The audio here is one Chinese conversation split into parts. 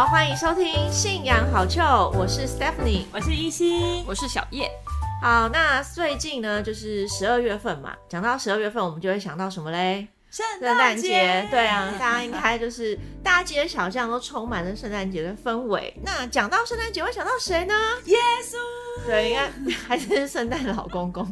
好，欢迎收听《信仰好臭》，我是 Stephanie，我是依心，我是小叶。好，那最近呢，就是十二月份嘛，讲到十二月份，我们就会想到什么嘞？圣诞节，对啊，大家应该就是大街小巷都充满了圣诞节的氛围。那讲到圣诞节，会想到谁呢？耶稣，对，应该还是圣诞老公公。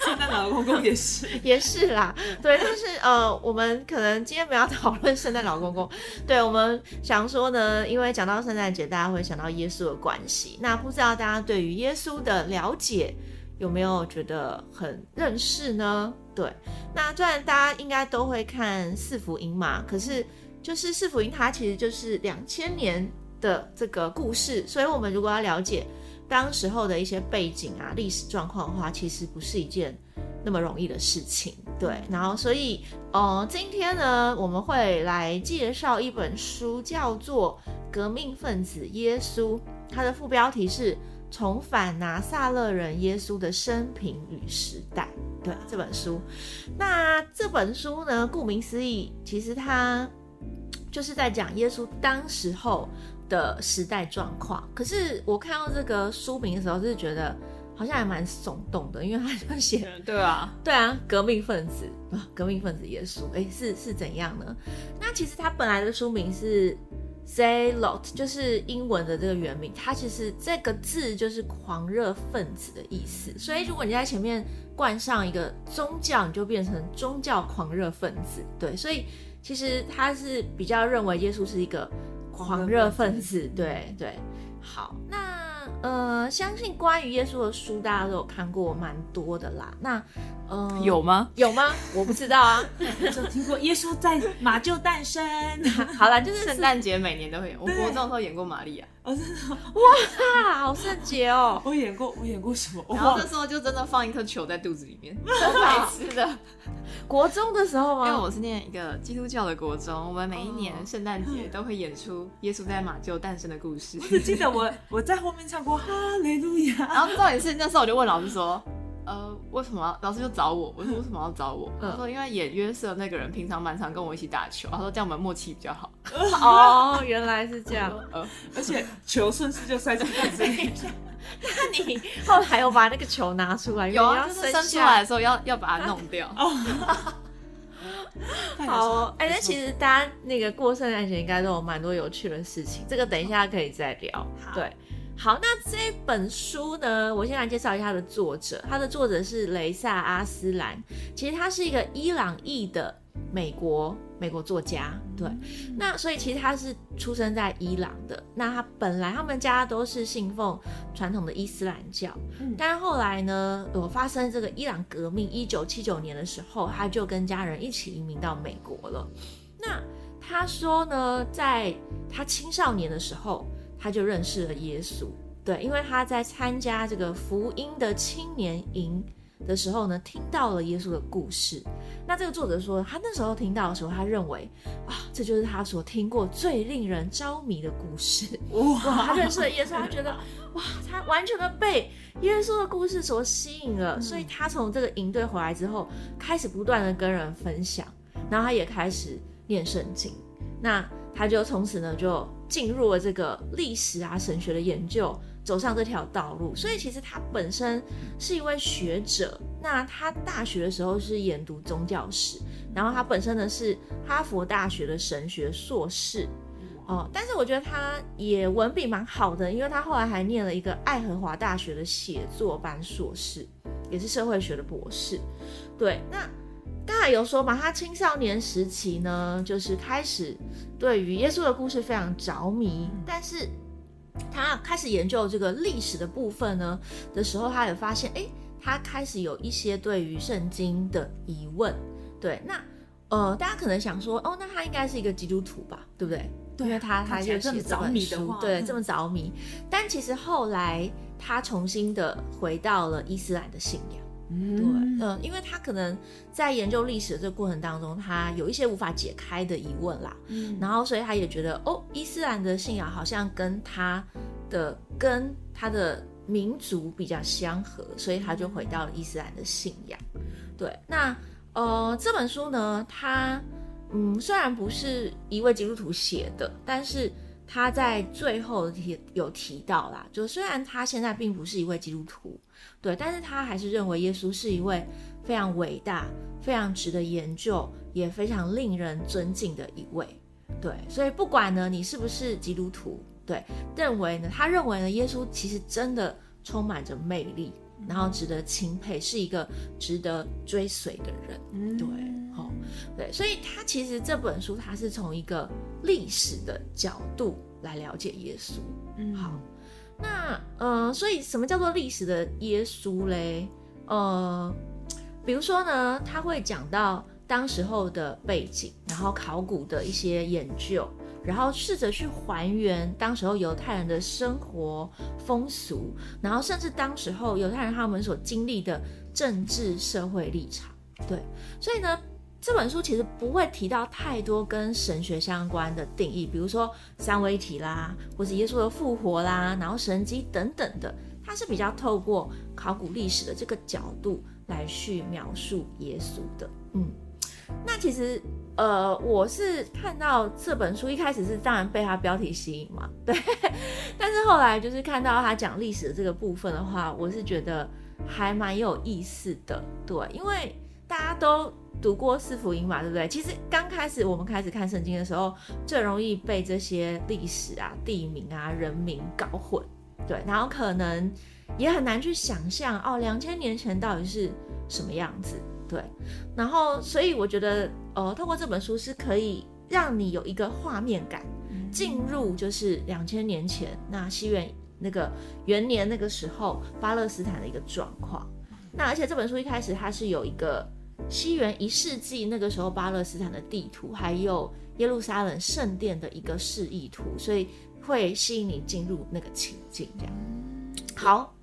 圣诞老公公也是，也是啦。对，但是呃，我们可能今天不要讨论圣诞老公公。对，我们想说呢，因为讲到圣诞节，大家会想到耶稣的关系。那不知道大家对于耶稣的了解有没有觉得很认识呢？对，那虽然大家应该都会看四福音嘛，可是就是四福音它其实就是两千年的这个故事，所以我们如果要了解当时候的一些背景啊、历史状况的话，其实不是一件那么容易的事情。对，然后所以呃，今天呢，我们会来介绍一本书，叫做《革命分子耶稣》，它的副标题是。重返拿撒勒人耶稣的生平与时代，对这本书。那这本书呢，顾名思义，其实它就是在讲耶稣当时候的时代状况。可是我看到这个书名的时候，就是觉得好像还蛮耸动的，因为他就写，对啊，对啊，革命分子啊，革命分子耶稣，哎，是是怎样呢？那其实他本来的书名是。Zealot 就是英文的这个原名，它其实这个字就是狂热分子的意思。所以如果你在前面冠上一个宗教，你就变成宗教狂热分子。对，所以其实他是比较认为耶稣是一个狂热分子。对对，好，那。呃，相信关于耶稣的书大家都有看过蛮多的啦。那，呃，有吗？有吗？我不知道啊。就听过耶稣在马厩诞生。好了，就是圣诞节每年都会有。我国中的时候演过玛利亚。哦，真的。哇，好圣洁哦。我演过，我演过什么？然后那时候就真的放一颗球在肚子里面，白吃的。国中的时候吗？因为我是念一个基督教的国中，我们每一年圣诞节都会演出耶稣在马厩诞生的故事。我只记得我我在后面唱过哈雷路亚。然后重点是那时候我就问老师说，呃，为什么？老师就找我，我说为什么要找我？他说因为演约瑟那个人平常蛮常跟我一起打球，他说这样我们默契比较好。哦，原来是这样。呃，而且球顺势就塞进肚子里。那你后来有把那个球拿出来？有啊，就是生出来的时候要要把它弄掉。好，哎，那其实大家那个过圣诞节应该都有蛮多有趣的事情，这个等一下可以再聊。对，好，那这本书呢，我先来介绍一下它的作者，它的作者是雷萨阿斯兰，其实他是一个伊朗裔的。美国美国作家，对，那所以其实他是出生在伊朗的。那他本来他们家都是信奉传统的伊斯兰教，但是后来呢，有发生这个伊朗革命，一九七九年的时候，他就跟家人一起移民到美国了。那他说呢，在他青少年的时候，他就认识了耶稣，对，因为他在参加这个福音的青年营。的时候呢，听到了耶稣的故事。那这个作者说，他那时候听到的时候，他认为啊，这就是他所听过最令人着迷的故事。哇，他认识了耶稣，他觉得哇，他完全的被耶稣的故事所吸引了。所以他从这个营队回来之后，开始不断的跟人分享，然后他也开始念圣经。那他就从此呢，就进入了这个历史啊、神学的研究。走上这条道路，所以其实他本身是一位学者。那他大学的时候是研读宗教史，然后他本身呢是哈佛大学的神学硕士。哦，但是我觉得他也文笔蛮好的，因为他后来还念了一个爱荷华大学的写作班硕士，也是社会学的博士。对，那刚才有说嘛，他青少年时期呢，就是开始对于耶稣的故事非常着迷，但是。他开始研究这个历史的部分呢的时候，他也发现，哎，他开始有一些对于圣经的疑问。对，那呃，大家可能想说，哦，那他应该是一个基督徒吧，对不对？对，因为他他就这么着迷的话，对，这么着迷。但其实后来他重新的回到了伊斯兰的信仰。对，嗯，因为他可能在研究历史的这个过程当中，他有一些无法解开的疑问啦，嗯，然后所以他也觉得，哦，伊斯兰的信仰好像跟他的跟他的民族比较相合，所以他就回到了伊斯兰的信仰。对，那呃这本书呢，他嗯虽然不是一位基督徒写的，但是。他在最后提有提到啦，就虽然他现在并不是一位基督徒，对，但是他还是认为耶稣是一位非常伟大、非常值得研究，也非常令人尊敬的一位。对，所以不管呢你是不是基督徒，对，认为呢他认为呢耶稣其实真的充满着魅力，然后值得钦佩，是一个值得追随的人。对，好。对，所以他其实这本书，他是从一个历史的角度来了解耶稣。嗯，好，那呃，所以什么叫做历史的耶稣嘞？呃，比如说呢，他会讲到当时候的背景，然后考古的一些研究，然后试着去还原当时候犹太人的生活风俗，然后甚至当时候犹太人他们所经历的政治社会立场。对，所以呢。这本书其实不会提到太多跟神学相关的定义，比如说三位一体啦，或是耶稣的复活啦，然后神迹等等的，它是比较透过考古历史的这个角度来去描述耶稣的。嗯，那其实呃，我是看到这本书一开始是当然被它标题吸引嘛，对，但是后来就是看到他讲历史的这个部分的话，我是觉得还蛮有意思的，对，因为大家都。读过四福音嘛，对不对？其实刚开始我们开始看圣经的时候，最容易被这些历史啊、地名啊、人名搞混，对，然后可能也很难去想象哦，两千年前到底是什么样子，对。然后，所以我觉得，呃，透过这本书是可以让你有一个画面感，进入就是两千年前那西元那个元年那个时候巴勒斯坦的一个状况。那而且这本书一开始它是有一个。西元一世纪那个时候，巴勒斯坦的地图，还有耶路撒冷圣殿的一个示意图，所以会吸引你进入那个情境。这样，好，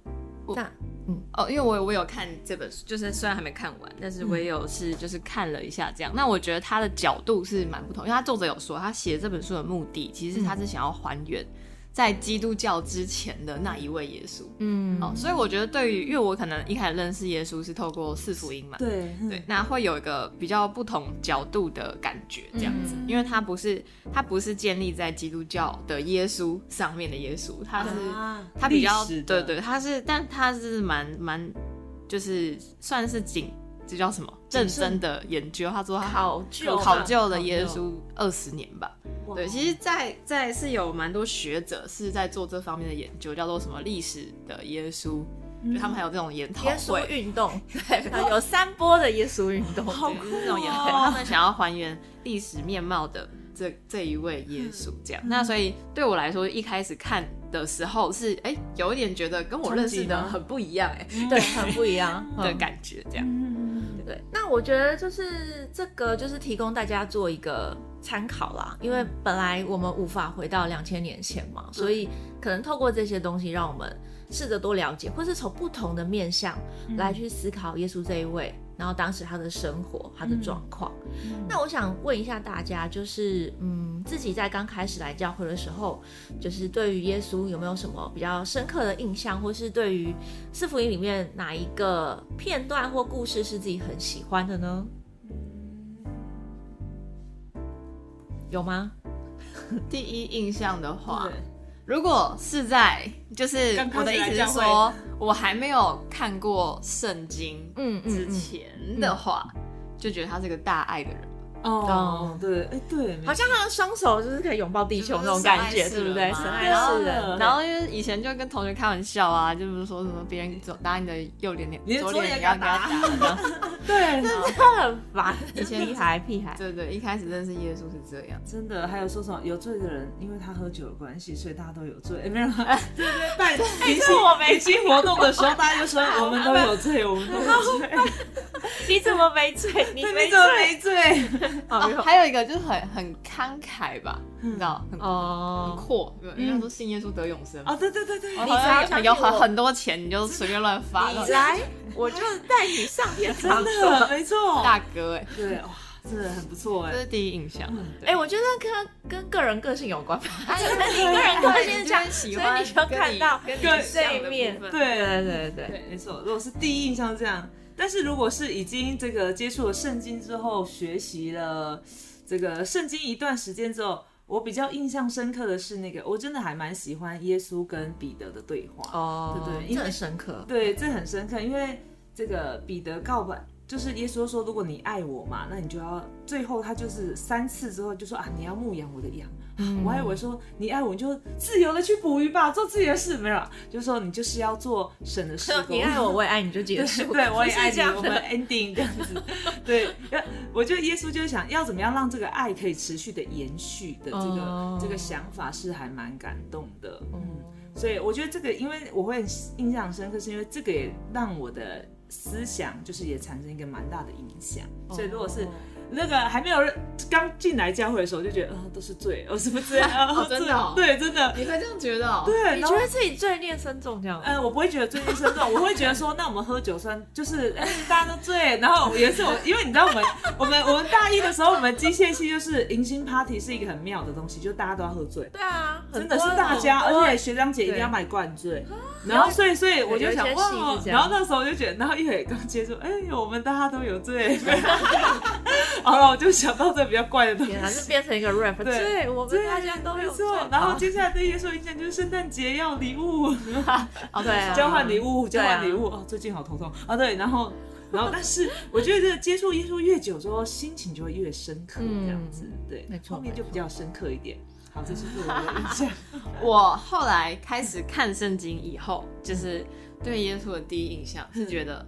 那嗯哦，因为我我有看这本书，就是虽然还没看完，但是我也有是就是看了一下这样。那我觉得他的角度是蛮不同，因为他作者有说，他写这本书的目的，其实他是想要还原。在基督教之前的那一位耶稣，嗯，哦，所以我觉得对于，因为我可能一开始认识耶稣是透过四福音嘛，对对，那会有一个比较不同角度的感觉，这样子，因为他不是他不是建立在基督教的耶稣上面的耶稣，他是他比较对对，他是，但他是蛮蛮就是算是紧，这叫什么？认真的研究，他说考究考究了耶稣二十年吧。对，其实，在在是有蛮多学者是在做这方面的研究，叫做什么历史的耶稣，就他们还有这种研讨会。运动，对，有三波的耶稣运动，好酷这种研讨他们想要还原历史面貌的这这一位耶稣，这样。那所以对我来说，一开始看的时候是哎，有一点觉得跟我认识的很不一样，哎，对，很不一样的感觉，这样。对，那我觉得就是这个，就是提供大家做一个参考啦。因为本来我们无法回到两千年前嘛，所以可能透过这些东西，让我们试着多了解，或是从不同的面向来去思考耶稣这一位。然后当时他的生活，他的状况。那我想问一下大家，就是嗯，自己在刚开始来教会的时候，就是对于耶稣有没有什么比较深刻的印象，或是对于四福音里面哪一个片段或故事是自己很喜欢的呢？有吗？第一印象的话。如果是在，就是我的意思是说，我还没有看过圣经之前的话，就觉得他是个大爱的人。哦，对，哎，对，好像他的双手就是可以拥抱地球那种感觉，对不对？神爱世人。然后因为以前就跟同学开玩笑啊，就是说什么别人左打你的右脸脸，左脸也要给他打，对，真的很烦。以前屁孩屁孩，对对，一开始认识耶稣是这样，真的。还有说什么有罪的人，因为他喝酒的关系，所以大家都有罪。没有，对对，拜你是我没去活动的时候，大家就说我们都有罪，我们都有罪。你怎么没罪？你怎么没罪？哦，还有一个就是很很慷慨吧，你知道，很哦。很阔，人家说信耶稣得永生。啊，对对对对，你只要有很很多钱，你就随便乱发，你来，我就带你上天堂，真的没错，大哥哎，对哇，真的很不错哎，这是第一印象，哎，我觉得跟跟个人个性有关吧，你个人个性这样喜欢，你就看到跟这一面，对对对对，没错，如果是第一印象这样。但是如果是已经这个接触了圣经之后，学习了这个圣经一段时间之后，我比较印象深刻的是那个，我真的还蛮喜欢耶稣跟彼得的对话。哦，对对因为这很深刻。对，这很深刻，因为这个彼得告白，就是耶稣说，如果你爱我嘛，那你就要最后他就是三次之后就说啊，你要牧养我的羊。嗯我还以为说你爱我，你就自由的去捕鱼吧，做自己的事，没有啊，就是说你就是要做神的事 工。你爱我，我也爱你，就结束。对，我也爱你，我们的。ending 这样子。对，要我觉得耶稣就是想要怎么样让这个爱可以持续的延续的这个、哦这个想法是还蛮感动的。嗯，嗯所以我觉得这个，因为我会印象深刻，是因为这个也让我的思想就是也产生一个蛮大的影响。所以如果是哦那个还没有人刚进来教会的时候，就觉得呃都是罪，哦是不是？啊 哦真的哦对，真的。你会这样觉得哦？对，你觉得自己罪孽深重这样？呃，我不会觉得罪孽深重，我会觉得说，那我们喝酒算就是，哎、大家都醉。然后也是我，因为你知道我们 我们我们大一的时候，我们机械系就是迎新 party 是一个很妙的东西，就大家都要喝醉。对啊，真的是大家，而且学长姐一定要把你灌醉，然后所以所以我就想哇然后那时候我就觉得，然后一会刚接触，哎、我们大家都有醉，好了，我就想到这比较怪的东西天。啊，就变成一个 rap，对对，我们大家都有没错，然后接下来对耶稣印象就是圣诞节要礼物，哦对啊交换礼物，交对啊换礼物哦，最近好头痛啊。对，然后，然后，但是我觉得这个接触耶稣越久之后，心情就会越深刻，这样子，对，没错后面就比较深刻一点。好，这就是我的印象。我后来开始看圣经以后，就是对耶稣的第一印象是觉得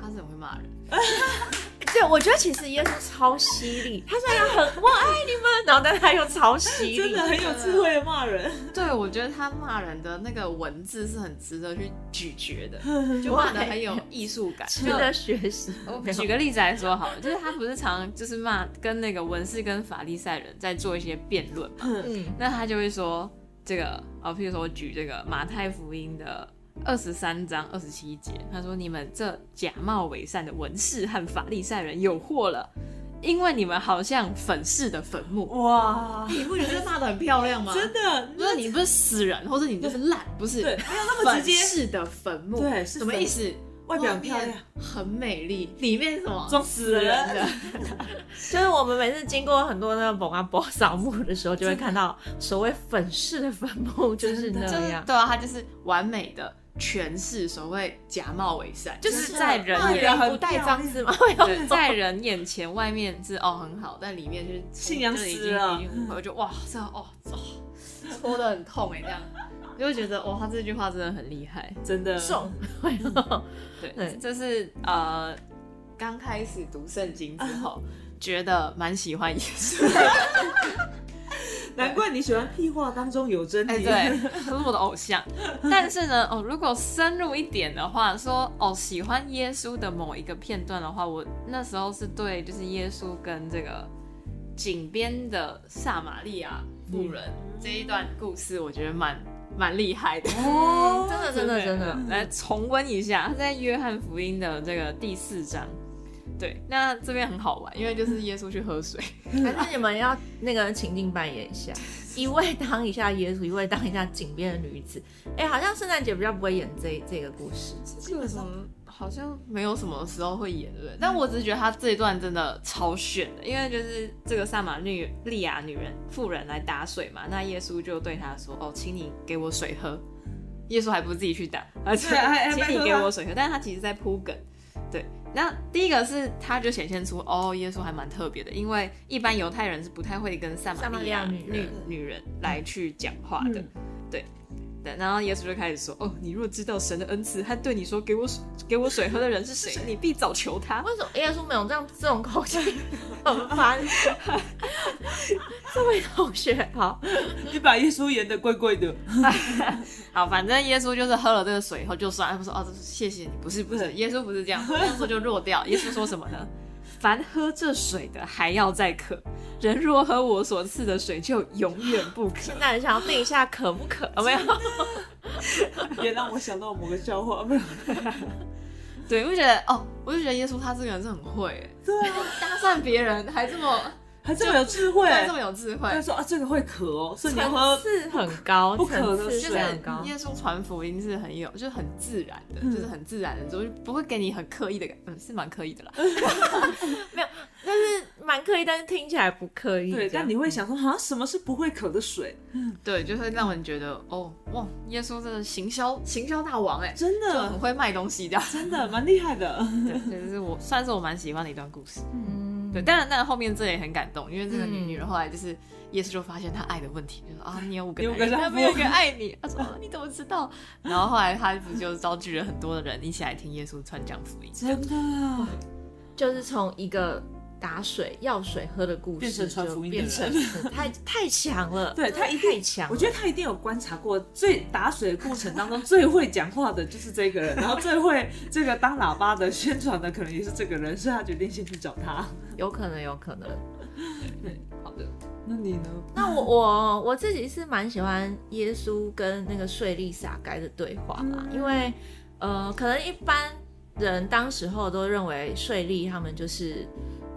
他是很会骂人。对，我觉得其实耶稣超犀利，他虽然很我爱你们，然后但是他又超犀利，真的很有智慧的骂人，对，我觉得他骂人的那个文字是很值得去咀嚼的，就骂的很有艺术感。值得学习。我举个例子来说好了，就是他不是常就是骂跟那个文士跟法利赛人在做一些辩论嘛，嗯，那他就会说这个哦，譬如说我举这个马太福音的二十三章二十七节，他说你们这假冒伪善的文士和法利赛人有祸了，因为你们好像粉饰的坟墓。哇，你不觉得骂的很漂亮吗？真的，就是你不是死人，或者你就是烂，不是对，没有那么直接，粉饰的坟墓，对是什么意思？外表很漂亮，很美丽，里面是什么？装死人的。就是我们每次经过很多那个宝啊宝扫墓的时候，就会看到所谓粉饰的坟墓就是那样。对啊，它就是完美的诠释所谓假冒伪善，就是在人眼很不带脏字吗？对，在人眼前外面是哦很好，但里面就是信仰就是已死了。我就哇这哦哦戳的很痛哎这样，就会觉得哇他这句话真的很厉害。真的。重，对，对。这是呃刚开始读圣经之后，觉得蛮喜欢耶。稣。难怪你喜欢屁话当中有真哎、理。对，他是我的偶像。但是呢，哦，如果深入一点的话，说哦喜欢耶稣的某一个片段的话，我那时候是对就是耶稣跟这个井边的撒玛利亚妇人、这一段故事，我觉得蛮蛮厉害的。哦，真的真的真的，来重温一下，他在约翰福音的这个第四章。对，那这边很好玩，因为就是耶稣去喝水，还是你们要那个情境扮演一下，一位当一下耶稣，一位当一下井边的女子。哎、好像圣诞节比较不会演这这个故事。基本上好像没有什么时候会演，对？但我只是觉得他这一段真的超炫的，因为就是这个撒玛利利亚女人妇人来打水嘛，那耶稣就对她说：“哦，请你给我水喝。”耶稣还不是自己去打，而且请你给我水喝，但是他其实在铺梗。对，那第一个是他就显现出哦，耶稣还蛮特别的，因为一般犹太人是不太会跟撒玛利亚女女女人来去讲话的。嗯。对，对，然后耶稣就开始说：“哦，你若知道神的恩赐他对你说给我水给我水喝的人是谁，你必早求他。为什么耶稣没有这样这种口气？很烦。这位同学好，你把耶稣演的怪怪的，”好，反正耶稣就是喝了这个水以后就算，他不说哦，这是谢谢你，不是不是，耶稣不是这样，这样说就弱掉。耶稣说什么呢？凡喝这水的还要再渴，人若喝我所赐的水，就永远不渴。现在很想要问一下渴不渴？有 没有？也让我想到某个笑话，没有？对，我就觉得哦，我就觉得耶稣他这个人是很会，对啊，搭讪别人还这么还这么有智慧，这么有智慧。他说啊，这个会渴哦，所以你层喝是很高，不可的水很高。耶稣传福音是很有，就是很自然的，嗯就是很自然的，就是不会给你很刻意的感，嗯，是蛮刻意的啦。没有但是蛮刻意，但是听起来不刻意。对，但你会想说啊，什么是不会渴的水？对，就会让人觉得哦，哇，耶稣真的行销行销大王哎，真的很的，会卖东西这样。真的蛮厉害的。对，这是我算是我蛮喜欢的一段故事。嗯，对，当然，当然后面这也很感动，因为这个女嗯女人后来就是耶稣就发现她爱的问题，就说啊，你有五个男人，你有五个丈夫但没有一个爱你。他说、啊、你怎么知道？然后后来他不就招聚了很多的人一起来听耶稣传讲福音。真的，就是从一个打水要水喝的故事，变成传福音的变成 太太强了。对他一定太强，我觉得他一定有观察过，最打水的过程当中最会讲话的就是这个人，然后最会这个当喇叭的宣传的可能也是这个人，所以他决定先去找他。有可能，有可能。对，好的，那你呢？那我我我自己是蛮喜欢耶稣跟那个税利撒该的对话啦，嗯因为呃，可能一般人当时候都认为税利他们就是。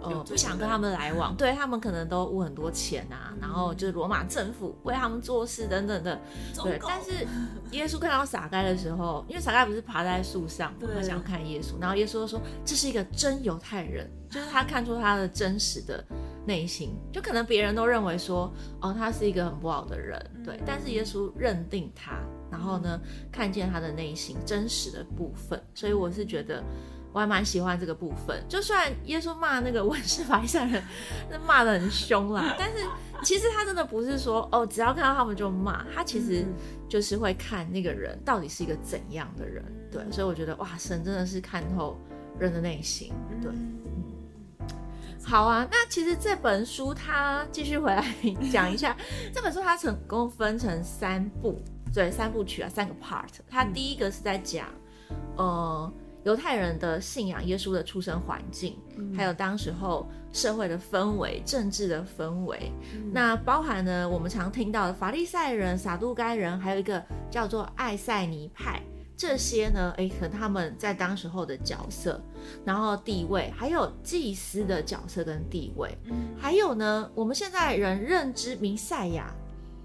呃有，罪不想跟他们来往，对他们可能都污很多钱啊，然后就是罗马政府为他们做事等等的，对。但是 耶稣看到撒该的时候，因为撒该不是爬在树上嘛，他想要看耶稣，然后耶稣就说这是一个真犹太人，就是他看出他的真实的内心，就可能别人都认为说，哦，他是一个很不好的人，对，但是耶稣认定他，然后呢，看见他的内心真实的部分，所以我是觉得。我还蛮喜欢这个部分，就算耶稣骂那个文士法利赛人，那骂的很凶啦，但是其实他真的不是说哦，只要看到他们就骂，他其实就是会看那个人到底是一个怎样的人，对，所以我觉得哇，神真的是看透人的内心，对。好啊，那其实这本书它继续回来讲一下，这本书它成功分成三部，对，三部曲啊，三个 part。它第一个是在讲，呃，犹太人的信仰耶稣的出生环境，还有当时候社会的氛围、政治的氛围。那包含呢，我们常听到的法利赛人、撒杜该人，还有一个叫做艾塞尼派。这些呢，诶，可能他们在当时候的角色，然后地位，还有祭司的角色跟地位，还有呢，我们现在人认知弥赛亚，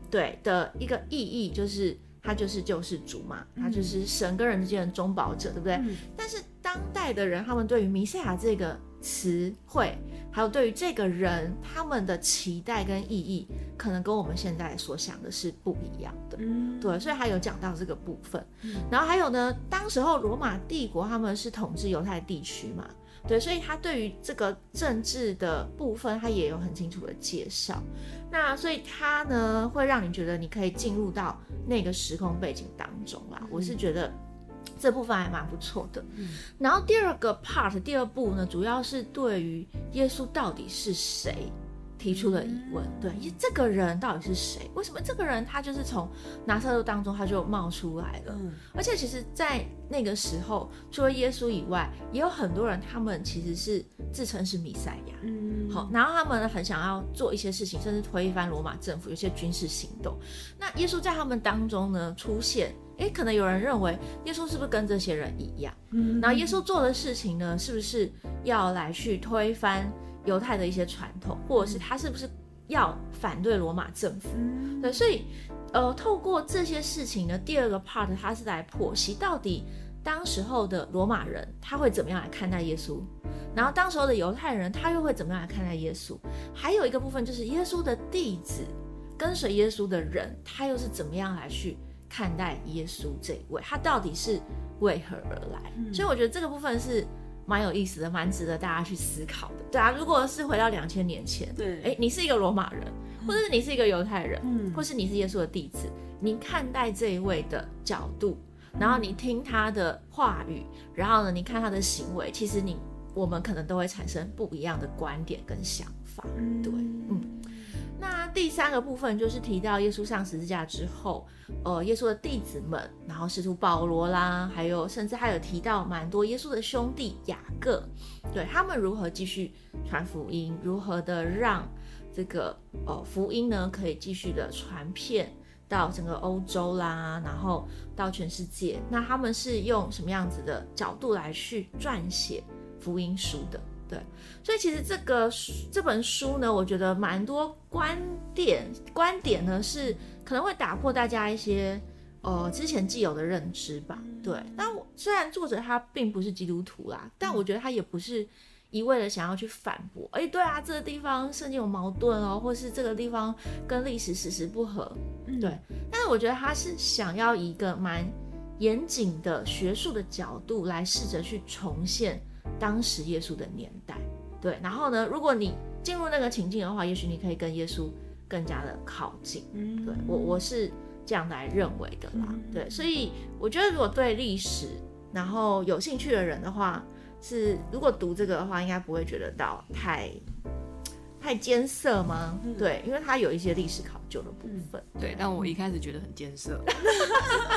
对的一个意义，就是他就是救世主嘛，他就是神跟人之间的中保者，对不对？嗯但是当代的人，他们对于弥赛亚这个词汇，还有对于这个人，他们的期待跟意义，可能跟我们现在所想的是不一样的。嗯，对，所以他有讲到这个部分。然后还有呢，当时候罗马帝国他们是统治犹太地区嘛，对，所以他对于这个政治的部分，他也有很清楚的介绍。那所以他呢，会让你觉得你可以进入到那个时空背景当中啦。我是觉得。这部分还蛮不错的，然后第二个 part 第二部呢，主要是对于耶稣到底是谁提出了疑问，对，这个人到底是谁？为什么这个人他就是从拿撒勒当中他就冒出来了？嗯而且其实，在那个时候，除了耶稣以外，也有很多人，他们其实是自称是弥赛亚。嗯，好，然后他们呢很想要做一些事情，甚至推翻罗马政府，有些军事行动。那耶稣在他们当中呢出现，诶，可能有人认为耶稣是不是跟这些人一样？嗯然后耶稣做的事情呢，是不是要来去推翻犹太的一些传统，或者是他是不是要反对罗马政府？嗯对，所以呃，透过这些事情呢，第二个 part 他是来剖析到底当时候的罗马人他会怎么样来看待耶稣，然后当时候的犹太人他又会怎么样来看待耶稣？还有一个部分就是耶稣的弟子跟随耶稣的人，他又是怎么样来去看待耶稣这一位？他到底是为何而来？所以我觉得这个部分是。蛮有意思的，蛮值得大家去思考的。对啊，如果是回到两千年前，对哎，你是一个罗马人，或者是你是一个犹太人，嗯或是你是耶稣的弟子，你看待这一位的角度，然后你听他的话语，然后呢，你看他的行为，其实你我们可能都会产生不一样的观点跟想法。对，嗯。那第三个部分就是提到耶稣上十字架之后，呃，耶稣的弟子们，然后使徒保罗啦，还有甚至还有提到蛮多耶稣的兄弟雅各，对他们如何继续传福音，如何的让这个呃福音呢可以继续的传遍到整个欧洲啦，然后到全世界。那他们是用什么样子的角度来去撰写福音书的？对，所以其实这个这本书呢，我觉得蛮多观点观点呢是可能会打破大家一些呃之前既有的认知吧。对，但我虽然作者他并不是基督徒啦，但我觉得他也不是一味的想要去反驳。哎，对啊，这个地方圣经有矛盾哦，或是这个地方跟历史史实不合。对，但是我觉得他是想要一个蛮严谨的学术的角度来试着去重现。当时耶稣的年代，对，然后呢，如果你进入那个情境的话，也许你可以跟耶稣更加的靠近。嗯，对我我是这样来认为的啦。对，所以我觉得如果对历史然后有兴趣的人的话，是如果读这个的话，应该不会觉得到太。太艰涩吗？对，因为它有一些历史考究的部分。对，但我一开始觉得很艰涩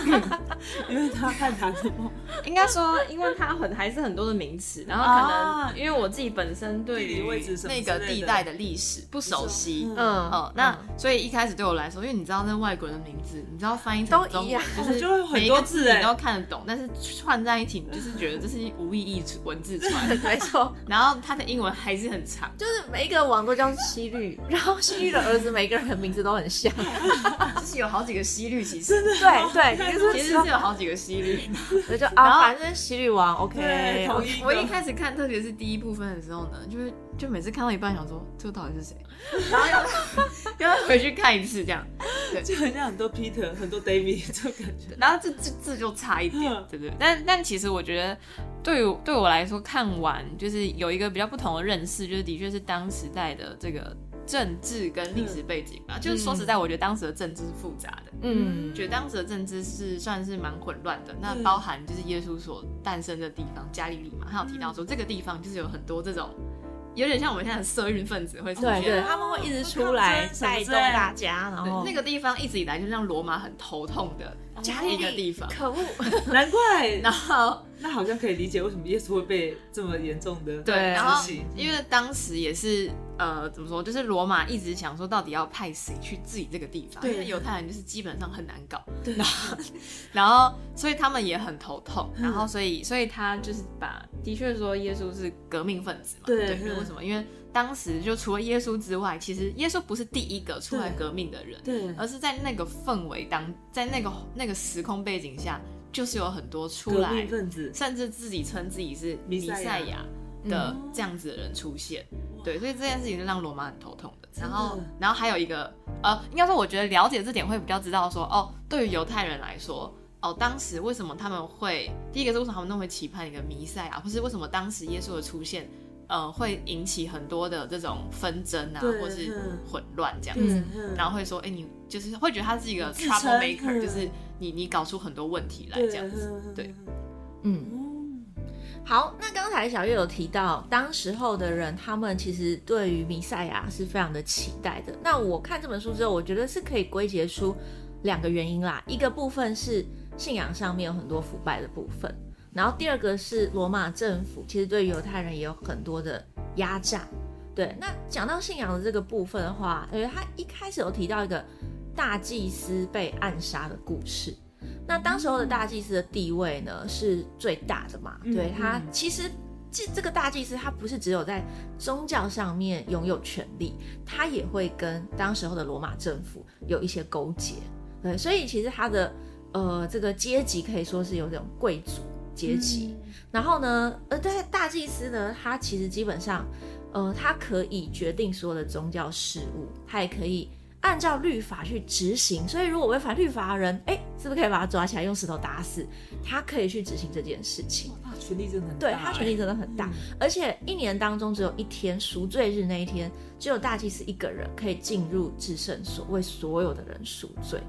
因为他看他 应该说，因为它很还是很多的名词，然后可能因为我自己本身对于那个地带的历史不熟悉，嗯嗯，那所以一开始对我来说，因为你知道那外国人的名字，你知道翻译成都一样，就是每一个字你都看得懂，但是串在一起，你就是觉得这是无意义文字串，没错。然后它的英文还是很长，就是每一个网络。叫西律，然后西律的儿子每个人的名字都很像，就是有好几个西律，其实。对对，其实是有好几个西律，那就 啊，反正西律王，OK。我一开始看，特别是第一部分的时候呢，就是就每次看到一半，想说这个到底是谁，然后又要回去看一次，这样，对，就很像很多 Peter，很多 David 这种感觉，然后这这这就差一点，对对，但但其实我觉得。对对我来说，看完就是有一个比较不同的认识，就是的确是当时代的这个政治跟历史背景吧。就是说实在，我觉得当时的政治是复杂的，嗯，觉得当时的政治是算是蛮混乱的。那包含就是耶稣所诞生的地方加利利嘛，他有提到说这个地方就是有很多这种。有点像我们现在的色运分子会出现，对，他们会一直出来带动大家，然后那个地方一直以来就让罗马很头痛的一个地方，可恶，难怪，然后那好像可以理解为什么耶稣会被这么严重的对，然后因为当时也是。呃，怎么说？就是罗马一直想说，到底要派谁去治理这个地方？对，犹太人就是基本上很难搞。对，然后 所以他们也很头痛。然后所以所以他就是把，的确说耶稣是革命分子嘛。对，为什么？因为当时就除了耶稣之外，其实耶稣不是第一个出来革命的人，对，而是在那个氛围当，在那个那个时空背景下，就是有很多出来分子，甚至自己称自己是弥赛亚。的这样子的人出现，对，所以这件事情是让罗马很头痛的。然后，然后还有一个，呃，应该说，我觉得了解这点会比较知道说，哦，对于犹太人来说，哦，当时为什么他们会，第一个是为什么他们那么期盼一个弥赛亚，或是为什么当时耶稣的出现，呃，会引起很多的这种纷争啊，或是混乱这样子，然后会说，哎，你就是会觉得他是一个 trouble maker，就是你你搞出很多问题来这样子，对，嗯。好，那刚才小月有提到，当时候的人，他们其实对于弥赛亚是非常的期待的。那我看这本书之后，我觉得是可以归结出两个原因啦。一个部分是信仰上面有很多腐败的部分，然后第二个是罗马政府其实对犹太人也有很多的压榨。对，那讲到信仰的这个部分的话，呃，他一开始有提到一个大祭司被暗杀的故事。那当时候的大祭司的地位呢是最大的嘛？对他其实这这个大祭司他不是只有在宗教上面拥有权利，他也会跟当时候的罗马政府有一些勾结。对，所以其实他的呃这个阶级可以说是有这种贵族阶级。然后呢，呃，在大祭司呢，他其实基本上呃他可以决定所有的宗教事务，他也可以。按照律法去执行，所以如果违反律法的人，哎，是不是可以把他抓起来用石头打死？他可以去执行这件事情。他权力真的很大。对他权力真的很大，而且一年当中只有一天赎罪日那一天，只有大祭司一个人可以进入至圣所为所有的人赎罪。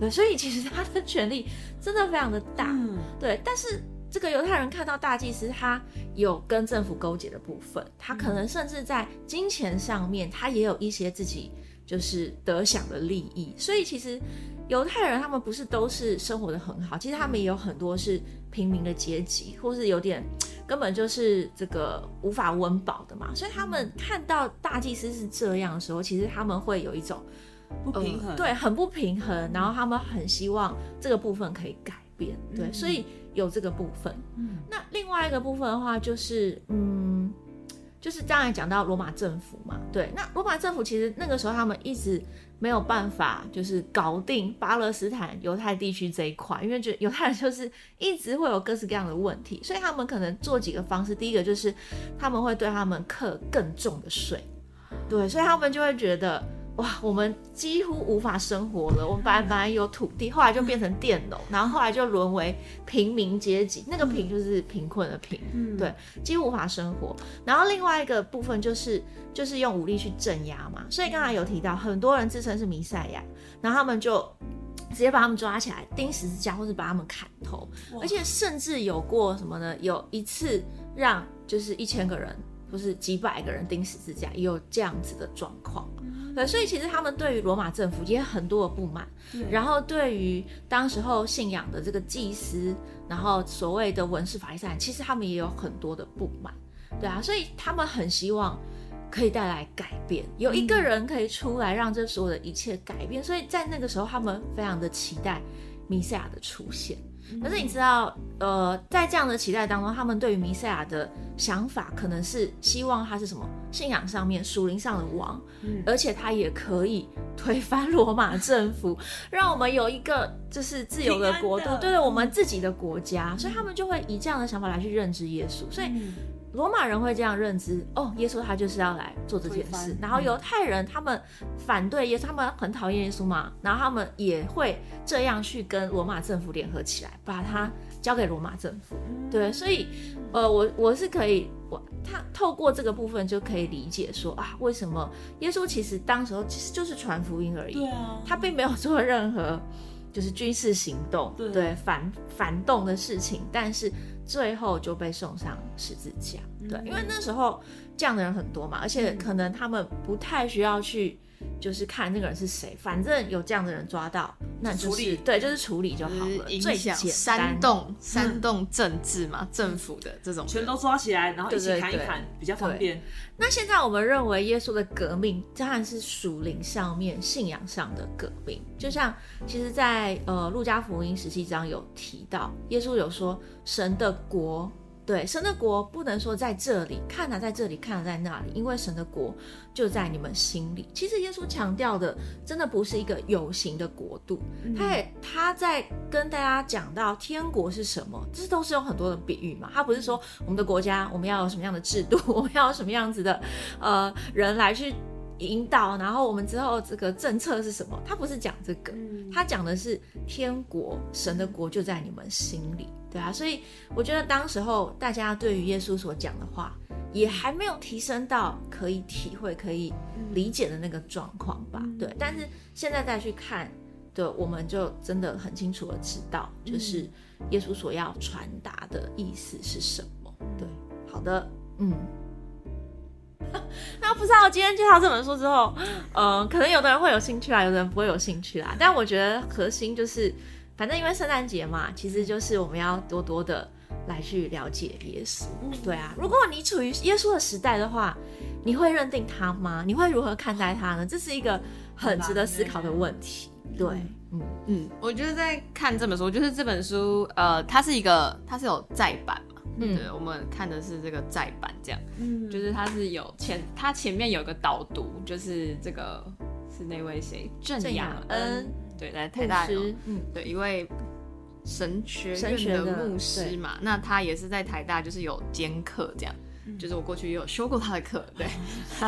对，所以其实他的权力真的非常的大。嗯，对。但是这个犹太人看到大祭司他有跟政府勾结的部分，他可能甚至在金钱上面，他也有一些自己。就是得享的利益，所以其实犹太人他们不是都是生活的很好，其实他们也有很多是平民的阶级，或是有点根本就是这个无法温饱的嘛。所以他们看到大祭司是这样的时候，其实他们会有一种不平衡，对，很不平衡。然后他们很希望这个部分可以改变，对，所以有这个部分。嗯，那另外一个部分的话，就是嗯。就是刚才讲到罗马政府嘛，对，那罗马政府其实那个时候他们一直没有办法，就是搞定巴勒斯坦犹太地区这一块，因为觉得犹太人就是一直会有各式各样的问题，所以他们可能做几个方式，第一个就是他们会对他们课更重的税，对，所以他们就会觉得。哇，我们几乎无法生活了。我们本来本来有土地，后来就变成佃农，然后后来就沦为平民阶级。那个贫就是贫困的贫，对，几乎无法生活。然后另外一个部分就是就是用武力去镇压嘛。所以刚才有提到，很多人自称是弥赛亚，然后他们就直接把他们抓起来钉十字架，或是把他们砍头。而且甚至有过什么呢？有一次让就是一千个人，不是几百个人钉十字架，也有这样子的状况。对，所以其实他们对于罗马政府也很多的不满，然后对于当时候信仰的这个祭司，然后所谓的文士法利赛，其实他们也有很多的不满，对啊，所以他们很希望可以带来改变，有一个人可以出来让这所有的一切改变，所以在那个时候他们非常的期待弥赛亚的出现。可是你知道，呃，在这样的期待当中，他们对于弥赛亚的想法，可能是希望他是什么？信仰上面、属灵上的王，而且他也可以 推翻罗马政府，让我们有一个就是自由的国度，对对，我们自己的国家，所以他们就会以这样的想法来去认知耶稣，所以。罗马人会这样认知哦，耶稣他就是要来做这件事。然后犹太人他们反对耶稣，他们很讨厌耶稣嘛，然后他们也会这样去跟罗马政府联合起来，把他交给罗马政府。对，所以呃，我我是可以，我他透过这个部分就可以理解说啊，为什么耶稣其实当时候其实就是传福音而已，对啊，他并没有做任何就是军事行动，对反反动的事情，但是。最后就被送上十字架，对，因为那时候这样的人很多嘛，而且可能他们不太需要去。就是看那个人是谁，反正有这样的人抓到，那就是对，就是处理就好了。最响煽动煽动政治嘛，政府的这种。全都抓起来，然后一起砍一砍，比较方便。那现在我们认为耶稣的革命当然是属灵上面信仰上的革命，就像其实，在呃路加福音十七章有提到，耶稣有说神的国。对，神的国不能说在这里看了，在这里看了，在那里，因为神的国就在你们心里。其实耶稣强调的，真的不是一个有形的国度，他也他在跟大家讲到天国是什么，这都是有很多的比喻嘛。他不是说我们的国家我们要有什么样的制度，我们要有什么样子的呃人来去。引导，然后我们之后这个政策是什么？他不是讲这个，他讲的是天国，神的国就在你们心里，对啊。所以我觉得当时候大家对于耶稣所讲的话，也还没有提升到可以体会、可以理解的那个状况吧？对。但是现在再去看，对，我们就真的很清楚的知道，就是耶稣所要传达的意思是什么。对，好的，嗯。那不知道今天介绍这本书之后，呃，可能有的人会有兴趣啦，有的人不会有兴趣啦。但我觉得核心就是，反正因为圣诞节嘛，其实就是我们要多多的来去了解耶稣。对啊，如果你处于耶稣的时代的话，你会认定他吗？你会如何看待他呢？这是一个很值得思考的问题。对，嗯嗯，我觉得在看这本书，就是这本书，呃，它是一个，它是有再版嘛。嗯，对，我们看的是这个再版，这样，嗯，就是它是有前，它前面有一个导读，就是这个是那位谁，郑雅恩，对，来台大，嗯，对，一位神学院的牧师嘛，那他也是在台大，就是有兼课这样，就是我过去也有修过他的课，对。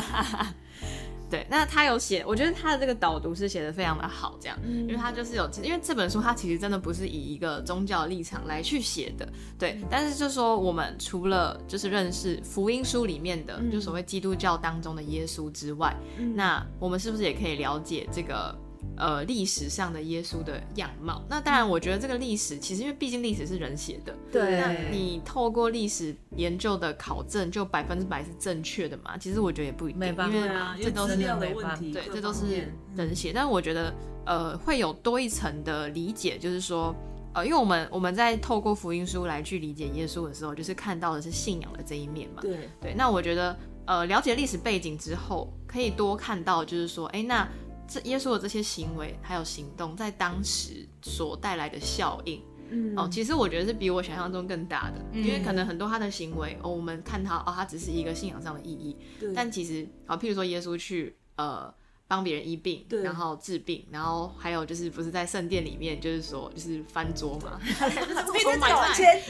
对，那他有写，我觉得他的这个导读是写的非常的好，这样，因为他就是有，因为这本书他其实真的不是以一个宗教立场来去写的，对，但是就说我们除了就是认识福音书里面的，就所谓基督教当中的耶稣之外，那我们是不是也可以了解这个？呃，历史上的耶稣的样貌，那当然，我觉得这个历史其实，因为毕竟历史是人写的，对，那你透过历史研究的考证，就百分之百是正确的嘛？其实我觉得也不一定，因为这都是料的问题，对，这都是人写。但是我觉得，呃，会有多一层的理解，就是说，呃，因为我们我们在透过福音书来去理解耶稣的时候，就是看到的是信仰的这一面嘛，对对。那我觉得，呃，了解历史背景之后，可以多看到，就是说，哎，那。这耶稣的这些行为还有行动，在当时所带来的效应，嗯。哦，其实我觉得是比我想象中更大的，嗯因为可能很多他的行为，哦，我们看他哦，他只是一个信仰上的意义，对。但其实啊、譬如说耶稣去呃帮别人医病，然后治病，然后还有就是不是在圣殿里面，就是说就是翻桌嘛，你说 买卖钱，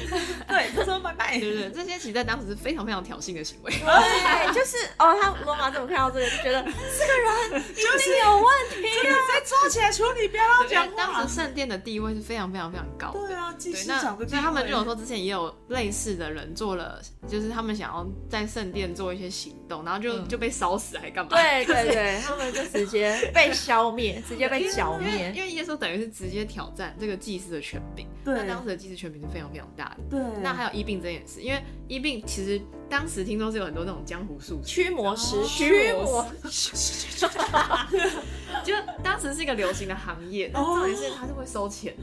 对，他说买卖，对对对，这些其实在当时是非常非常挑衅的行为。对，就是哦，他罗马怎么看到这个就觉得这个人一 定有问题啊。再抓起来处理，不要讲话当时。圣殿的地位是非常非常非常高的。对啊，那司长的所以他们就有说，之前也有类似的人做了，就是他们想要在圣殿做一些行动，然后就、嗯就被烧死还干嘛？对对对，他们就直接 被消灭，直接被剿灭。因为耶稣等于是直接挑战这个祭司的权柄，对那当时的祭司权柄是非常非常大的。对，那还有医病这件事，因为医病其实当时听说是有很多那种江湖术士，驱魔师，哦。驱魔，就当时是一个流行的行业，但重点是他是会收钱，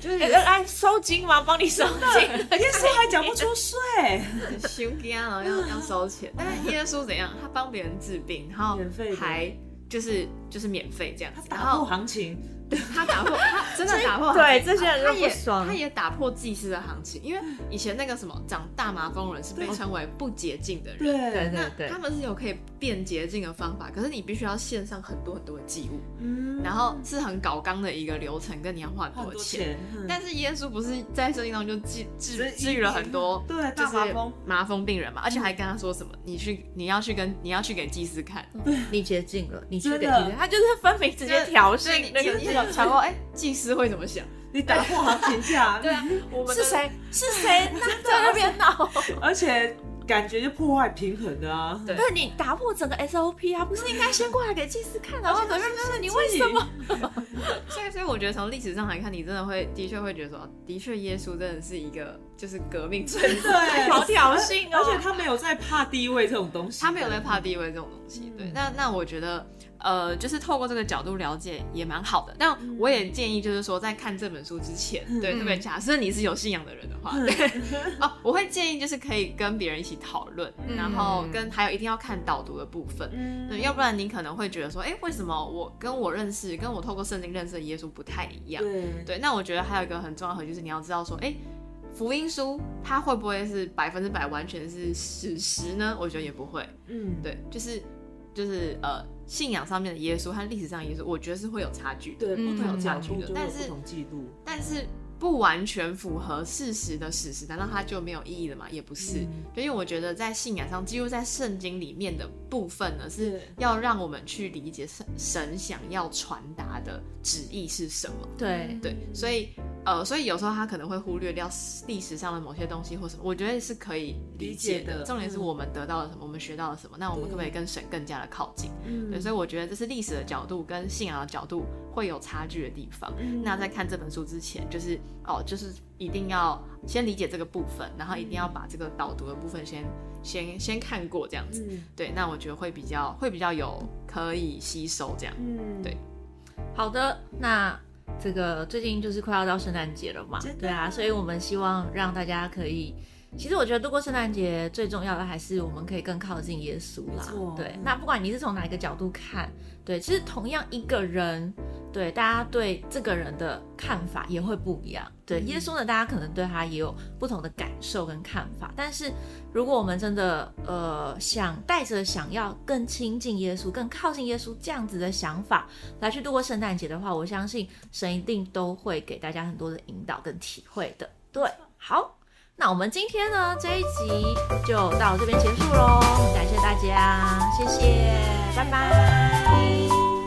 就是哎哎，收金吗？帮你收金。耶稣还讲不出税，凶干了要要收钱，但是耶稣怎样？他帮别人治病，然后还就是就是免费这样子，然打破后行情，他打破，他真的打破对这些人就他也不爽。他也打破祭司的行情，因为以前那个什么长大麻风人是被称为不洁净的人。对。对那对。他们是有可以变洁净的方法，可是你必须要献上很多很多的祭物，嗯。然后是很搞纲的一个流程，跟你要花很很多多钱。但是耶稣不是在圣经当中就治治治治愈了很多对就是大麻风，麻风病人嘛，而且还跟他说什么，你去你要去跟你要去给祭司看，你洁净了，你去真的。给祭司，他就是分明直接挑对你衅那个有想过哎，祭司会怎么想？你打破行情价，对啊，我们是？谁？是谁？那在那边闹？而且感觉就破坏平衡的啊，对对你打破整个 SOP 啊，不是应该先过来给祭司看，然后怎么样？就是你为什么？所以所以我觉得从历史上来看，你真的会的确会觉得说，的确耶稣真的是一个就是革命存在。对，好挑衅哦而且他没有在怕地位这种东西，他没有在怕地位这种东西，对，那那我觉得，呃，就是透过这个角度了解也蛮好的。但我也建议，就是说在看这本书之前，对，特别假设你是有信仰的人的话，对，哦，我会建议就是可以跟别人一起讨论，然后跟还有一定要看导读的部分，嗯，对，要不然你可能会觉得说，哎，为什么我跟我认识，跟我透过圣经认识的耶稣不太一样？对对，那我觉得还有一个很重要的，就是你要知道说，哎，福音书它会不会是百分之百完全是史实呢？我觉得也不会。嗯，对，就是就是呃，信仰上面的耶稣和历史上耶稣，我觉得是会有差距的。对，嗯不同有差距的但是不同记录，但是不完全符合事实的史实，难道它就没有意义了吗？也不是。因为我觉得在信仰上，几乎在圣经里面的部分呢，是。要让我们去理解神神想要传达的旨意是什么。对。对，所以呃，所以有时候他可能会忽略掉历史上的某些东西或什么，我觉得是可以理解的。重点是嗯我们得到了什么，我们学到了什么，那我们可不可以跟神更加的靠近？嗯。对，所以我觉得这是历史的角度跟信仰的角度会有差距的地方。嗯。那在看这本书之前，就是哦，就是一定要先理解这个部分，然后一定要把这个导读的部分先先先看过这样子。嗯对，那我觉得会比较会比较有可以吸收这样。嗯，对好的，那这个最近就是快要到圣诞节了嘛对啊，所以我们希望让大家可以。其实我觉得度过圣诞节最重要的还是我们可以更靠近耶稣啦。对，那不管你是从哪一个角度看，对，其实同样一个人，对大家对这个人的看法也会不一样。对，嗯耶稣呢，大家可能对他也有不同的感受跟看法。但是如果我们真的呃想带着想要更亲近耶稣、更靠近耶稣这样子的想法来去度过圣诞节的话，我相信神一定都会给大家很多的引导跟体会的。对，好。那我们今天呢这一集就到这边结束喽，感谢大家，谢谢，拜拜。